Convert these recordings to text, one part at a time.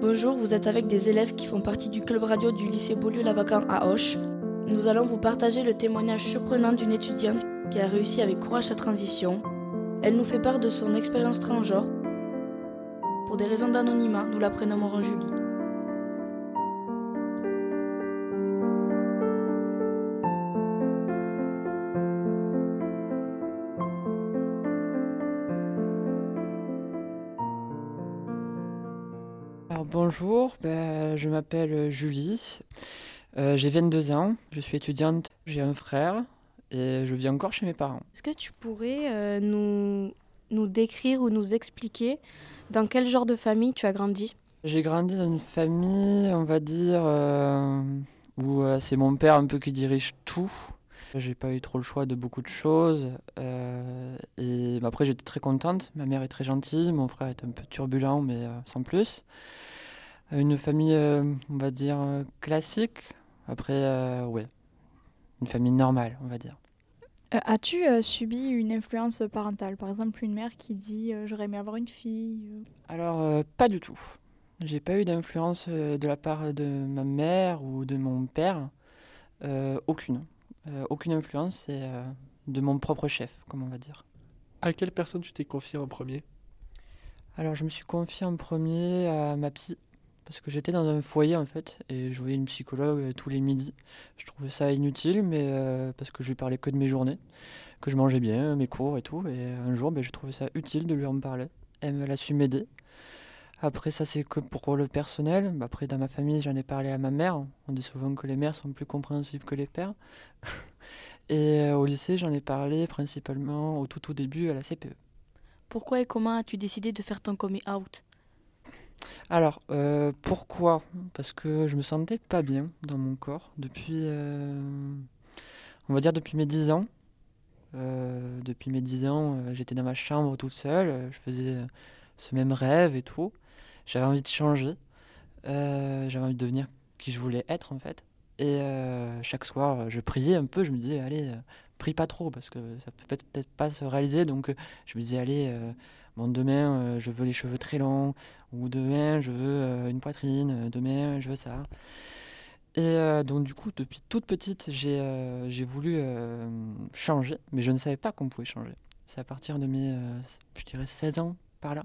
Bonjour, vous êtes avec des élèves qui font partie du club radio du lycée Beaulieu-Lavacan à Auch. Nous allons vous partager le témoignage surprenant d'une étudiante qui a réussi avec courage sa transition. Elle nous fait part de son expérience transgenre. Pour des raisons d'anonymat, nous la prénommerons Julie. Alors bonjour, ben, je m'appelle Julie, euh, j'ai 22 ans, je suis étudiante, j'ai un frère et je vis encore chez mes parents. Est-ce que tu pourrais euh, nous, nous décrire ou nous expliquer dans quel genre de famille tu as grandi? J'ai grandi dans une famille, on va dire, euh, où c'est mon père un peu qui dirige tout. J'ai pas eu trop le choix de beaucoup de choses. euh, et bah, après, j'étais très contente. Ma mère est très gentille, mon frère est un peu turbulent, mais euh, sans plus. Une famille, euh, on va dire, euh, classique. Après, euh, ouais, une famille normale, on va dire. Euh, As-tu euh, subi une influence parentale? Par exemple, une mère qui dit euh, j'aurais aimé avoir une fille. Alors, euh, pas du tout. J'ai pas eu d'influence euh, de la part de ma mère ou de mon père. Euh, aucune. Euh, aucune influence, c'est euh, de mon propre chef, comme on va dire. À quelle personne tu t'es confié en premier? Alors, je me suis confié en premier à ma psy, parce que j'étais dans un foyer en fait, et je voyais une psychologue euh, tous les midis. Je trouvais ça inutile, mais euh, parce que je lui parlais que de mes journées, que je mangeais bien, mes cours et tout, et un jour, ben, je trouvais ça utile de lui en parler. Elle, a su m'aider. Après, ça, c'est que pour le personnel. Après, dans ma famille, j'en ai parlé à ma mère. On dit souvent que les mères sont plus compréhensibles que les pères. Et euh, au lycée, j'en ai parlé principalement au tout, tout début à la CPE. Pourquoi et comment as-tu décidé de faire ton coming out? Alors, euh, pourquoi? Parce que je me sentais pas bien dans mon corps depuis, euh, on va dire, depuis mes 10 ans. Euh, depuis mes 10 ans, j'étais dans ma chambre toute seule, je faisais ce même rêve et tout. J'avais envie de changer, j'avais envie de devenir qui je voulais être en fait. Et chaque soir, je priais un peu, je me disais, allez, prie pas trop parce que ça peut peut-être pas se réaliser. Donc euh, je me disais, allez, euh, bon, demain, euh, je veux les cheveux très longs, ou demain, je veux une poitrine, demain, je veux ça. Et donc du coup, depuis toute petite, j'ai voulu changer, mais je ne savais pas qu'on pouvait changer. C'est à partir de mes, je dirais, 16 ans par là,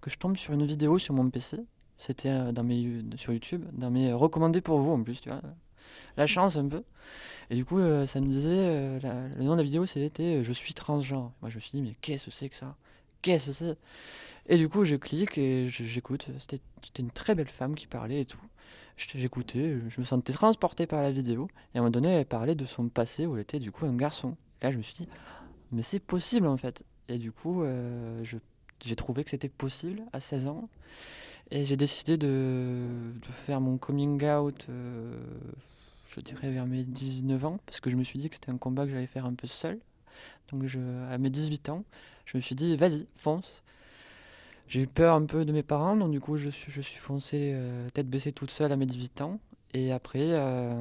que je tombe sur une vidéo sur mon PC. C'était dans mes, sur YouTube, dans mes recommandés pour vous en plus, tu vois. La chance un peu. Et du coup, euh, ça me disait, euh, le nom de la vidéo c'était euh, Je suis transgenre. Moi je me suis dit, mais qu'est-ce que c'est que ça? Qu'est-ce que c'est? Et du coup, je clique et j'écoute. C'était une très belle femme qui parlait et tout. J'écoutais, je me sentais transporté par la vidéo. Et à un moment donné, elle parlait de son passé où elle était du coup un garçon. Et là, je me suis dit, mais c'est possible en fait. Et du coup, j'ai trouvé que c'était possible à 16 ans. Et j'ai décidé de, faire mon coming out, euh, je dirais vers mes 19 ans, parce que je me suis dit que c'était un combat que j'allais faire un peu seul. Donc à mes 18 ans, je me suis dit, vas-y, fonce. J'ai eu peur un peu de mes parents, donc du coup je suis, je suis foncé euh, tête baissée toute seule à mes 18 ans. Et après, euh,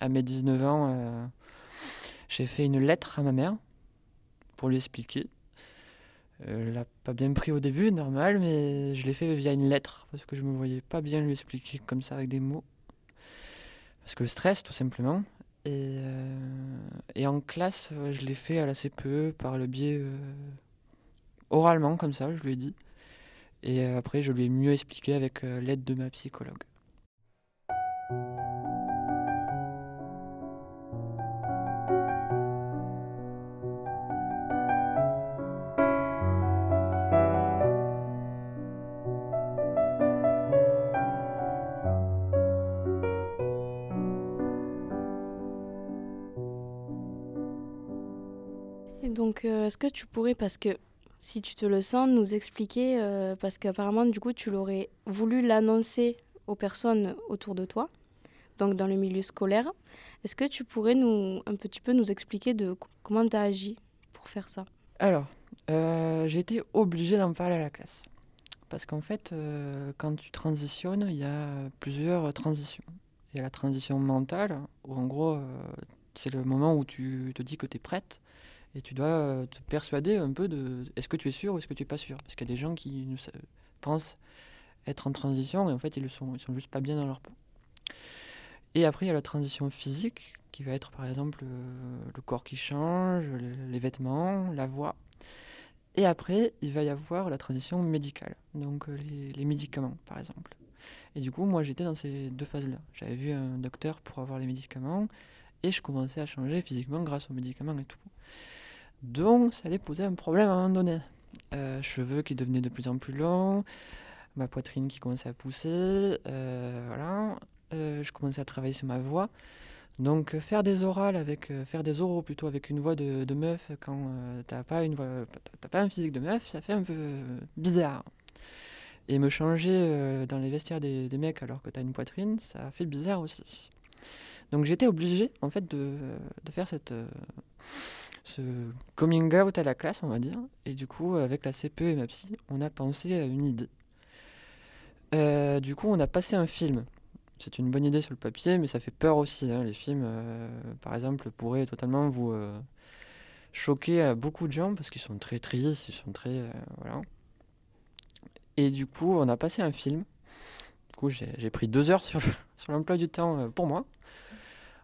à mes 19 ans, j'ai fait une lettre à ma mère pour lui expliquer. Euh, l'a pas bien pris au début, normal, mais je l'ai fait via une lettre parce que je me voyais pas bien lui expliquer comme ça avec des mots. Parce que le stress, tout simplement. Et, euh, et en classe, euh, je l'ai fait à la CPE par le biais euh, oralement, comme ça, je lui ai dit. Et après, je lui ai mieux expliqué avec l'aide de ma psychologue. Donc, euh, est-ce que tu pourrais, parce que si tu te le sens, nous expliquer, euh, parce qu'apparemment, du coup, tu l'aurais voulu l'annoncer aux personnes autour de toi, donc dans le milieu scolaire. Est-ce que tu pourrais nous, un petit peu nous expliquer de comment tu as agi pour faire ça? Alors, euh, j'ai été obligé d'en parler à la classe. Parce qu'en fait, quand tu transitionnes, il y a plusieurs transitions. Il y a la transition mentale, où en gros, c'est le moment où tu te dis que tu es prête et tu dois euh, te persuader un peu de est-ce que tu es sûr ou est-ce que tu es pas sûr? Parce qu'il y a des gens qui ne pensent être en transition et en fait ils le sont, ils sont juste pas bien dans leur peau. Et après il y a la transition physique qui va être par exemple euh, le corps qui change, le- les vêtements, la voix. Et après il va y avoir la transition médicale, donc euh, les médicaments par exemple. Et du coup moi j'étais dans ces deux phases-là. J'avais vu un docteur pour avoir les médicaments et je commençais à changer physiquement grâce aux médicaments et tout. Donc ça allait poser un problème à un moment donné. Euh, cheveux qui devenaient de plus en plus longs, ma poitrine qui commençait à pousser, euh, voilà. Euh, je commençais à travailler sur ma voix. Donc faire des orales avec, faire des oraux plutôt avec une voix de, meuf quand t'as pas une voix, t'as pas un physique de meuf, ça fait un peu bizarre. Et me changer dans les vestiaires des, mecs alors que t'as une poitrine, ça fait bizarre aussi. Donc j'étais obligé en fait de, faire cette, ce coming out à la classe, on va dire. Et du coup, avec la CPE et ma psy, on a pensé à une idée. Euh, du coup, on a passé un film. C'est une bonne idée sur le papier, mais ça fait peur aussi. hein. Les films, euh, par exemple, pourraient totalement vous euh, choquer à beaucoup de gens parce qu'ils sont très tristes, ils sont très. euh, voilà. Et du coup, on a passé un film. Du coup, j'ai pris deux heures sur le- sur l'emploi du temps euh, pour moi.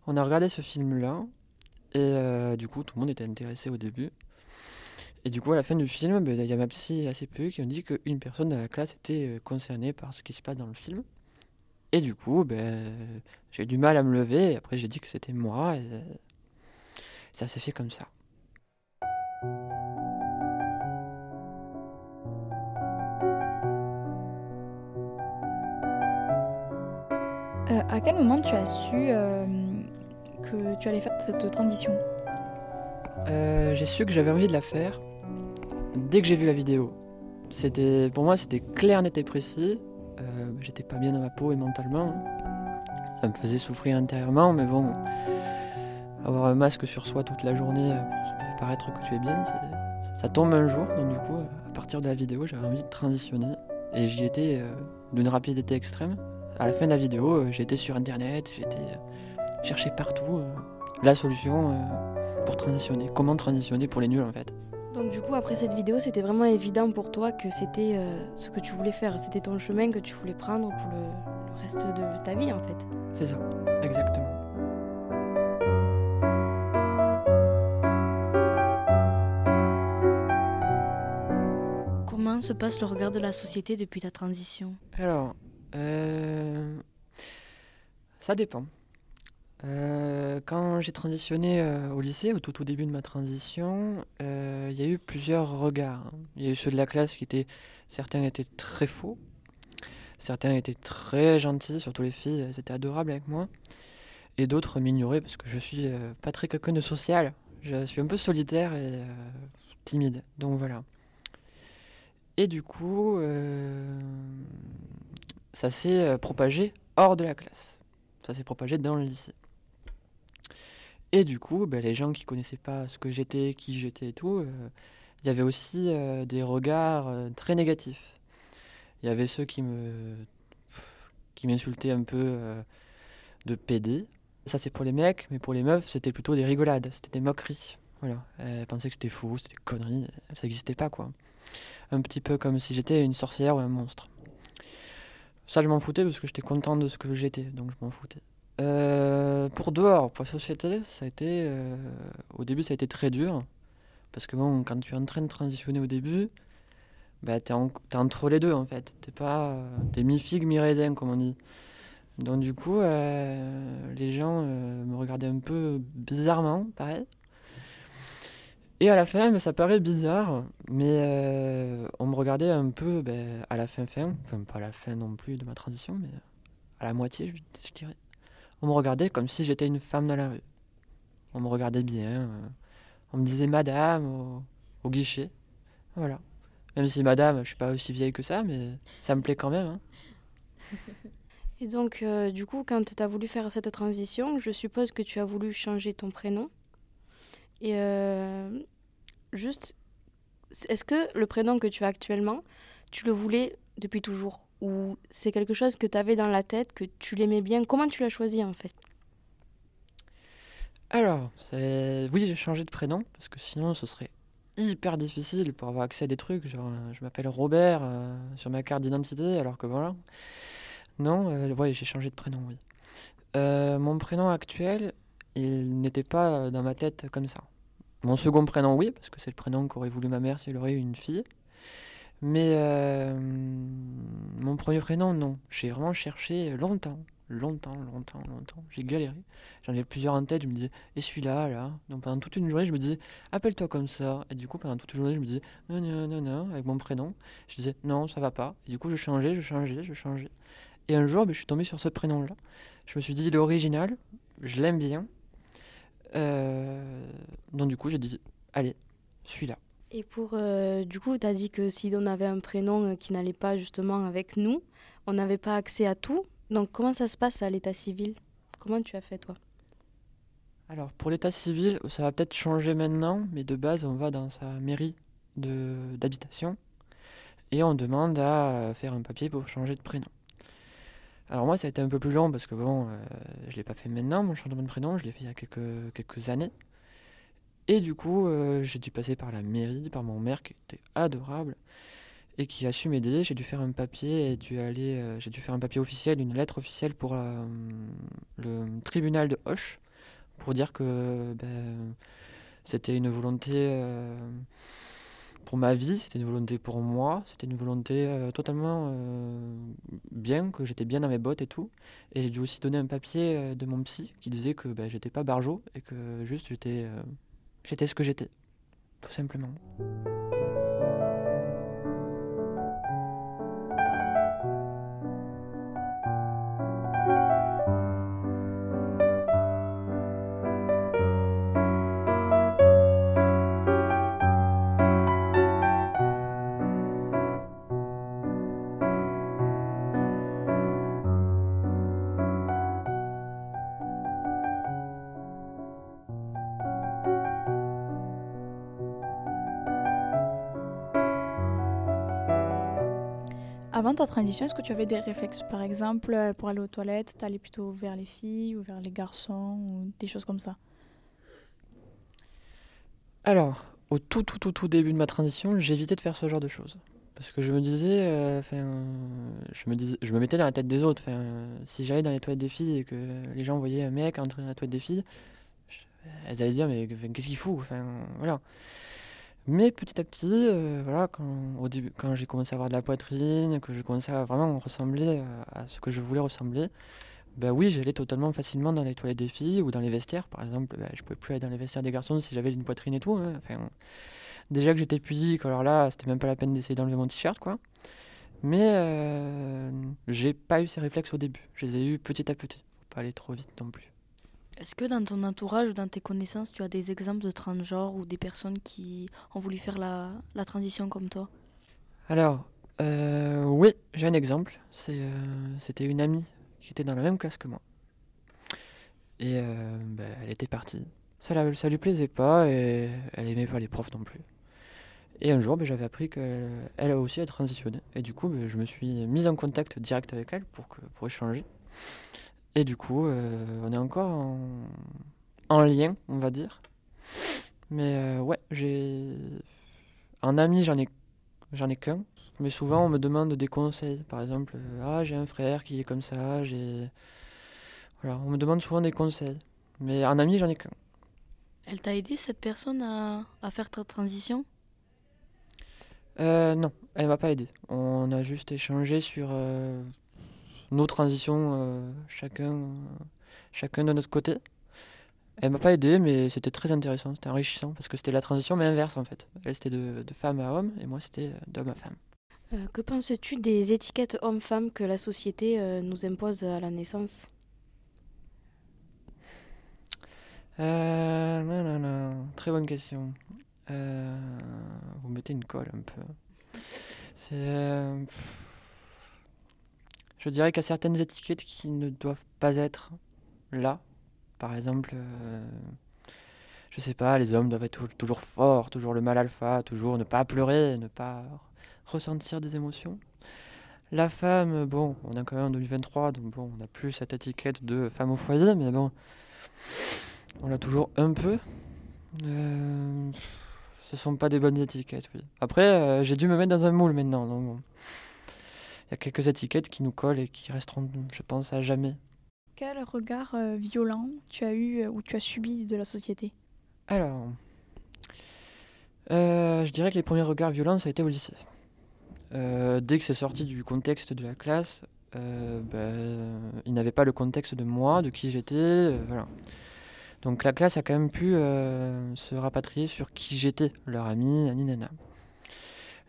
On a regardé ce film-là. Et euh, du coup, tout le monde était intéressé au début. Et du coup, à la fin du film, ben, il y a ma psy et la qui ont dit qu'une personne dans la classe était euh, concernée par ce qui se passe dans le film. Et du coup, ben, j'ai eu du mal à me lever. Et après, j'ai dit que c'était moi. Et ça s'est fait comme ça. Euh, à quel moment tu as su euh, que tu allais faire cette transition Euh, j'ai su que j'avais envie de la faire dès que j'ai vu la vidéo. C'était, pour moi, c'était clair, net et précis. Euh, j'étais pas bien dans ma peau et mentalement. Ça me faisait souffrir intérieurement, mais bon, avoir un masque sur soi toute la journée pour faire paraître que tu es bien, ça tombe un jour. Donc du coup, à partir de la vidéo, j'avais envie de transitionner et j'y étais euh, d'une rapidité extrême. À la fin de la vidéo, euh, j'étais sur internet, j'étais cherché partout euh, la solution. euh, pour transitionner. Comment transitionner pour les nuls en fait Donc du coup, après cette vidéo, c'était vraiment évident pour toi que c'était euh, ce que tu voulais faire, c'était ton chemin que tu voulais prendre pour le, le reste de ta vie en fait. C'est ça, exactement. Comment se passe le regard de la société depuis ta transition? Alors, euh, ça dépend. Euh, quand j'ai transitionné euh, au lycée, au tout au début de ma transition, euh, il y a eu plusieurs regards. hein. Il y a eu ceux de la classe qui étaient, certains étaient très faux, certains étaient très gentils, surtout les filles, elles étaient adorables avec moi, et d'autres m'ignoraient parce que je suis pas très quelqu'un de social. Je suis un peu solitaire et timide, donc voilà. Et du coup, ça s'est propagé hors de la classe. Ça s'est propagé dans le lycée. Et du coup, ben, les gens qui connaissaient pas ce que j'étais, qui j'étais et tout, euh, il y avait aussi euh, des regards euh, très négatifs. Il y avait ceux qui m'insultaient un peu euh, de PD. Ça c'est pour les mecs, mais pour les meufs c'était plutôt des rigolades, c'était des moqueries. Voilà, elles pensaient que c'était fou, c'était des conneries, ça n'existait pas quoi. Un petit peu comme si j'étais une sorcière ou un monstre. Ça je m'en foutais parce que j'étais content de ce que j'étais, donc je m'en foutais. Euh, pour dehors, pour la société, ça a été. euh, au début, ça a été très dur. Parce que bon, quand tu es en train de transitionner au début, bah, en- t'es entre les deux en fait. T'es pas. euh, T'es mi-figue, mi-raisin, comme on dit. Donc, du coup, les gens me regardaient un peu bizarrement, pareil. Et à la fin, bah, ça paraît bizarre, mais on me regardait un peu ben, à la fin, fin. Enfin, pas à la fin non plus de ma transition, mais à la moitié, je dirais. On me regardait comme si j'étais une femme dans la rue. On me regardait bien. euh, on me disait madame au, guichet. Voilà. Même si madame, je suis pas aussi vieille que ça, mais ça me plaît quand même. hein. Et donc euh, du coup, quand tu as voulu faire cette transition, je suppose que tu as voulu changer ton prénom. Et euh, juste, est-ce que le prénom que tu as actuellement, tu le voulais depuis toujours? Ou c'est quelque chose que tu avais dans la tête, que tu l'aimais bien Comment tu l'as choisi en fait? Alors, oui, j'ai changé de prénom, parce que sinon ce serait hyper difficile pour avoir accès à des trucs. Genre, euh, je m'appelle Robert euh, sur ma carte d'identité, alors que voilà. Non, euh, j'ai changé de prénom, oui. Euh, mon prénom actuel, il n'était pas dans ma tête comme ça. Mon second prénom, oui, parce que c'est le prénom qu'aurait voulu ma mère si elle aurait eu une fille. Mais euh, mon premier prénom, non. J'ai vraiment cherché longtemps, longtemps, longtemps, longtemps. J'ai galéré. J'en avais plusieurs en tête. Je me disais, et celui-là, là? Donc pendant toute une journée, je me disais, appelle-toi comme ça. Et du coup, pendant toute une journée, je me disais, non, non, non, non, avec mon prénom. Je disais, non, ça va pas. Et du coup, je changeais, je changeais, je changeais. Et un jour, ben, je suis tombé sur ce prénom-là. Je me suis dit, il est original, je l'aime bien. Euh, donc du coup, j'ai dit, allez, celui-là. Et pour, euh, du coup, tu as dit que si on avait un prénom euh, qui n'allait pas justement avec nous, on n'avait pas accès à tout. Donc comment ça se passe à l'état civil? Comment tu as fait toi? Alors, pour l'état civil, ça va peut-être changer maintenant, mais de base, on va dans sa mairie d'habitation et on demande à faire un papier pour changer de prénom. Alors moi, ça a été un peu plus long parce que bon, euh, je l'ai pas fait maintenant, mon changement de prénom, je l'ai fait il y a quelques, quelques années. Et du coup, euh, j'ai dû passer par la mairie, par mon maire qui était adorable et qui a su m'aider. J'ai dû faire un papier et dû aller, euh, j'ai dû faire un papier officiel, une lettre officielle pour euh, le tribunal de Hoche pour dire que ben, c'était une volonté pour ma vie, c'était une volonté pour moi, c'était une volonté totalement bien, que j'étais bien dans mes bottes et tout. Et j'ai dû aussi donner un papier de mon psy qui disait que ben, j'étais pas barjot et que juste j'étais j'étais ce que j'étais, tout simplement. Avant ta transition, est-ce que tu avais des réflexes? Par exemple, euh, pour aller aux toilettes, t'allais plutôt vers les filles ou vers les garçons ou des choses comme ça? Alors, au tout, tout, tout, tout début de ma transition, j'évitais de faire ce genre de choses. Parce que je me disais, euh, je me disais, je me mettais dans la tête des autres. Si j'allais dans les toilettes des filles et que les gens voyaient un mec entrer dans la toilette des filles, elles allaient se dire, mais qu'est-ce qu'il fout? Voilà. Mais petit à petit, euh, voilà, quand, quand j'ai commencé à avoir de la poitrine, que je commençais à vraiment ressembler à, à ce que je voulais ressembler, ben oui, j'allais totalement facilement dans les toilettes des filles ou dans les vestiaires. Par exemple, ben, je pouvais plus aller dans les vestiaires des garçons si j'avais une poitrine et tout. hein. Déjà que j'étais pudique, alors là, c'était même pas la peine d'essayer d'enlever mon t-shirt, quoi. Mais euh, j'ai pas eu ces réflexes au début. Je les ai eu petit à petit. Faut pas aller trop vite non plus. Est-ce que dans ton entourage ou dans tes connaissances, tu as des exemples de transgenres ou des personnes qui ont voulu faire la, transition comme toi? Alors, euh, oui, j'ai un exemple. Euh, c'était une amie qui était dans la même classe que moi. Et euh, ben, elle était partie. Ça, la- ça lui plaisait pas et elle aimait pas les profs non plus. Et un jour, ben, j'avais appris qu'elle elle aussi a transitionné. Et du coup, ben, je me suis mis en contact direct avec elle pour, que, pour échanger. Et du coup, euh, on est encore en, en lien, on va dire. Mais euh, ouais, j'ai. Un ami, j'en ai, j'en ai qu'un. Mais souvent, on me demande des conseils. Par exemple, euh, ah, j'ai un frère qui est comme ça, j'ai. Voilà, on me demande souvent des conseils. Mais un ami, j'en ai qu'un. Elle t'a aidé, cette personne, à, à faire ta transition? Euh, non, elle m'a pas aidé. On a juste échangé sur nos transitions, euh, chacun, chacun de notre côté. Elle m'a pas aidé, mais c'était très intéressant, c'était enrichissant, parce que c'était la transition, mais inverse en fait. Elle, c'était de, de femme à homme, et moi, c'était euh, d'homme à femme. Euh, Que penses-tu des étiquettes hommes-femmes que la société euh, nous impose à la naissance? Euh, non, non, non, très bonne question. Vous mettez une colle un peu. C'est. Je dirais qu'il y a certaines étiquettes qui ne doivent pas être là. Par exemple, euh, je sais pas, les hommes doivent être tou- toujours forts, toujours le mal alpha, toujours ne pas pleurer, ne pas ressentir des émotions. La femme, bon, on est quand même en 2023, donc bon, on n'a plus cette étiquette de femme au foyer, mais bon, on l'a toujours un peu. Euh, Ce sont pas des bonnes étiquettes, oui. Après, euh, j'ai dû me mettre dans un moule maintenant. Donc bon. Il y a quelques étiquettes qui nous collent et qui resteront, je pense, à jamais. Quel regard euh, violent tu as eu euh, ou tu as subi de la société? Alors, euh, je dirais que les premiers regards violents, ça a été au lycée. Euh, dès que c'est sorti du contexte de la classe, ben, ils n'avaient pas le contexte de moi, de qui j'étais, voilà. Donc la classe a quand même pu se rapatrier sur qui j'étais, leur ami, nani nana.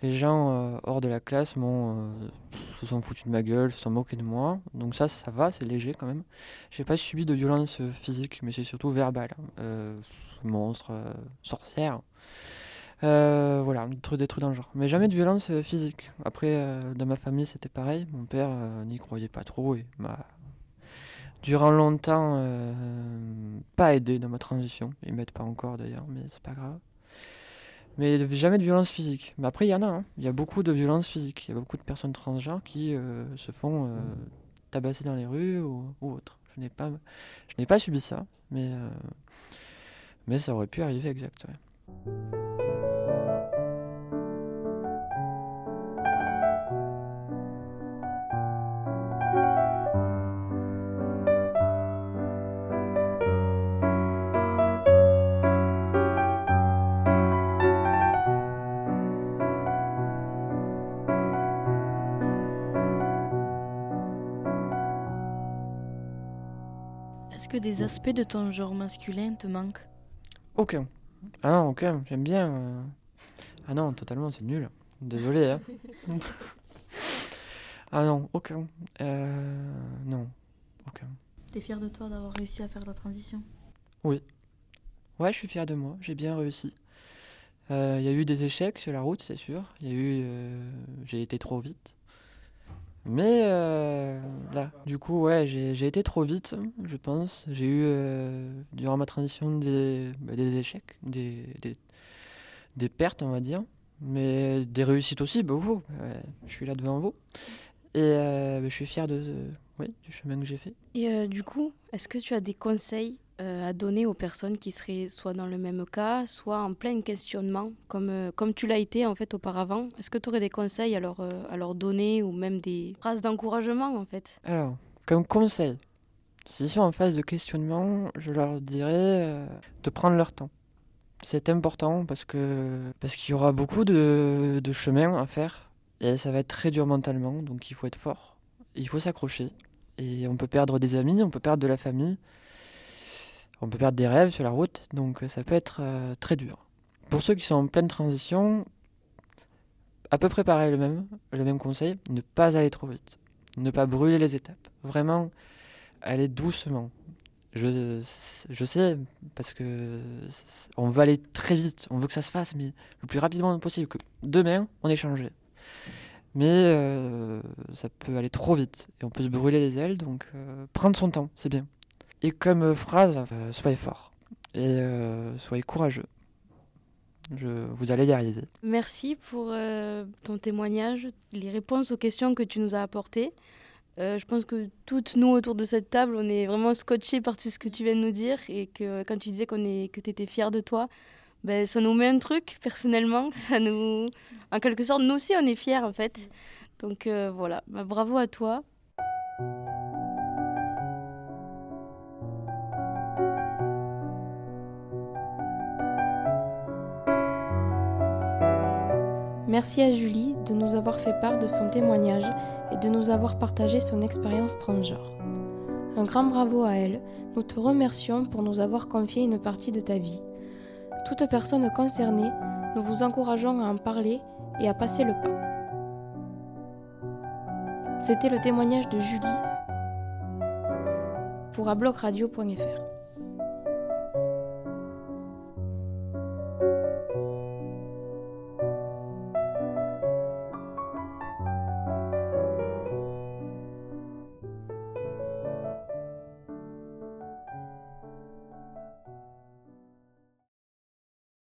Les gens euh, hors de la classe m'ont, euh, se sont foutus de ma gueule, se sont moqués de moi. Donc ça, ça va, c'est léger quand même. J'ai pas subi de violence physique, mais c'est surtout verbal. Euh, monstre, sorcière. Voilà, des trucs, dans le genre. Mais jamais de violence physique. Après, dans ma famille, c'était pareil. Mon père n'y croyait pas trop et m'a, durant longtemps, pas aidé dans ma transition. Ils m'aident pas encore d'ailleurs, mais c'est pas grave. Mais jamais de violence physique. Mais après, il y en a. hein. Il y a beaucoup de violence physique. Il y a beaucoup de personnes transgenres qui euh, se font euh, tabasser dans les rues ou, ou autre. Je n'ai pas, je n'ai pas subi ça, mais, euh, mais ça aurait pu arriver exact. ouais. Est-ce que des aspects de ton genre masculin te manquent? Aucun. Ah non, aucun. J'aime bien. euh. Ah non, totalement, c'est nul. Désolé. Hein. ah non, aucun. Euh, non, aucun. T'es fier de toi d'avoir réussi à faire la transition? Ouais, je suis fier de moi. J'ai bien réussi. Euh, Il y a eu des échecs sur la route, c'est sûr. Il y a eu. euh, J'ai été trop vite. Mais euh, là, du coup, ouais, j'ai été trop vite, je pense. J'ai eu, euh, durant ma transition, des, bah, échecs, des, des, pertes, on va dire. Mais des réussites aussi, ouais, je suis là devant vous. Et euh, bah, je suis fier de, oui, du chemin que j'ai fait. Et du coup, est-ce que tu as des conseils euh, à donner aux personnes qui seraient soit dans le même cas, soit en plein questionnement, comme, euh, comme tu l'as été en fait auparavant. Est-ce que tu aurais des conseils à leur, euh, à leur donner ou même des phrases d'encouragement en fait? Alors, comme conseil, s'ils sont en phase de questionnement, je leur dirais de prendre leur temps. C'est important parce que parce qu'il y aura beaucoup de, de chemin à faire et ça va être très dur mentalement, donc il faut être fort, il faut s'accrocher et on peut perdre des amis, on peut perdre de la famille, on peut perdre des rêves sur la route, donc ça peut être euh, très dur. Pour ceux qui sont en pleine transition, à peu près pareil le même, le même conseil, ne pas aller trop vite ne pas brûler les étapes. Vraiment, aller doucement. Je, je sais, parce que on veut aller très vite, on veut que ça se fasse, mais le plus rapidement possible, que demain, on est changé. Mais euh, ça peut aller trop vite, et on peut se brûler les ailes, donc euh, prendre son temps, c'est bien. Et comme euh, phrase, euh, soyez fort, et euh, soyez courageux. Je, vous allez y arriver. Merci pour ton témoignage, les réponses aux questions que tu nous as apportées. Je pense que toutes nous autour de cette table, on est vraiment scotchés par tout ce que tu viens de nous dire et que quand tu disais qu'on est, que tu étais fier de toi, ben, ça nous met un truc personnellement. Ça nous, en quelque sorte, nous aussi, on est fiers en fait. Donc voilà, Ben, bravo à toi. Merci à Julie de nous avoir fait part de son témoignage et de nous avoir partagé son expérience transgenre. Un grand bravo à elle. Nous te remercions pour nous avoir confié une partie de ta vie. Toute personne concernée, nous vous encourageons à en parler et à passer le pas. C'était le témoignage de Julie pour ablocradio.fr.